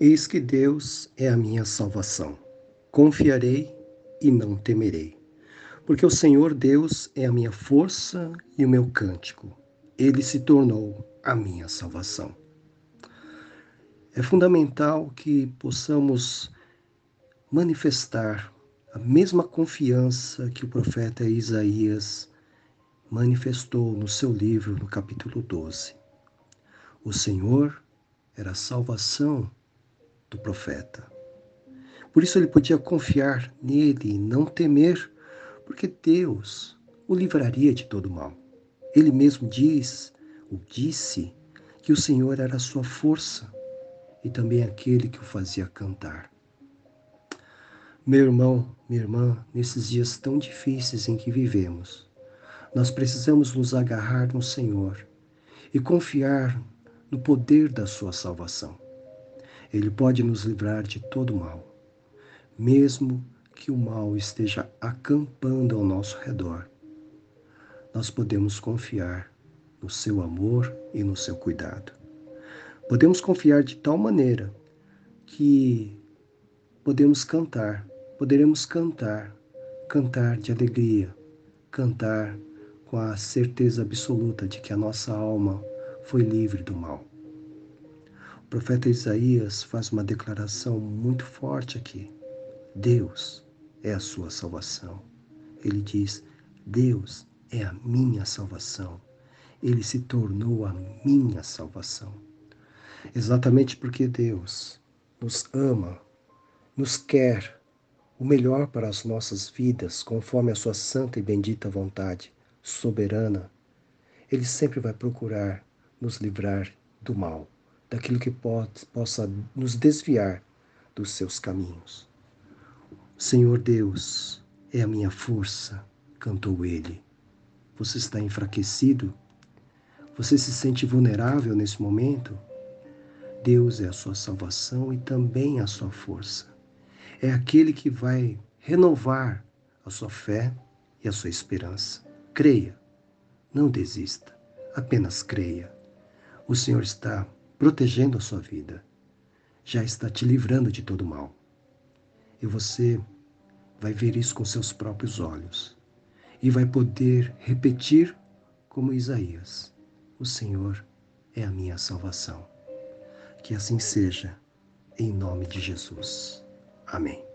Eis que Deus é a minha salvação. Confiarei e não temerei. Porque o Senhor Deus é a minha força e o meu cântico. Ele se tornou a minha salvação. É fundamental que possamos manifestar a mesma confiança que o profeta Isaías manifestou no seu livro, no capítulo 12. O Senhor era a salvação do profeta. Por isso ele podia confiar nele e não temer, porque Deus o livraria de todo mal. Ele mesmo diz, ou disse, que o Senhor era a sua força e também aquele que o fazia cantar. Meu irmão, minha irmã, nesses dias tão difíceis em que vivemos, nós precisamos nos agarrar no Senhor e confiar no poder da Sua salvação. Ele pode nos livrar de todo mal, mesmo que o mal esteja acampando ao nosso redor. Nós podemos confiar no seu amor e no seu cuidado. Podemos confiar de tal maneira que podemos cantar, poderemos cantar, cantar de alegria, cantar com a certeza absoluta de que a nossa alma foi livre do mal. O profeta Isaías faz uma declaração muito forte aqui. Deus é a sua salvação. Ele diz: Deus é a minha salvação. Ele se tornou a minha salvação. Exatamente porque Deus nos ama, nos quer o melhor para as nossas vidas, conforme a sua santa e bendita vontade soberana, Ele sempre vai procurar nos livrar do mal, daquilo que pode, possa nos desviar dos seus caminhos. Senhor Deus é a minha força, cantou ele. Você está enfraquecido? Você se sente vulnerável nesse momento? Deus é a sua salvação e também a sua força. É aquele que vai renovar a sua fé e a sua esperança. Creia, não desista, apenas creia. O Senhor está protegendo a sua vida, já está te livrando de todo mal. E você vai ver isso com seus próprios olhos e vai poder repetir como Isaías: O Senhor é a minha salvação. Que assim seja, em nome de Jesus. Amém.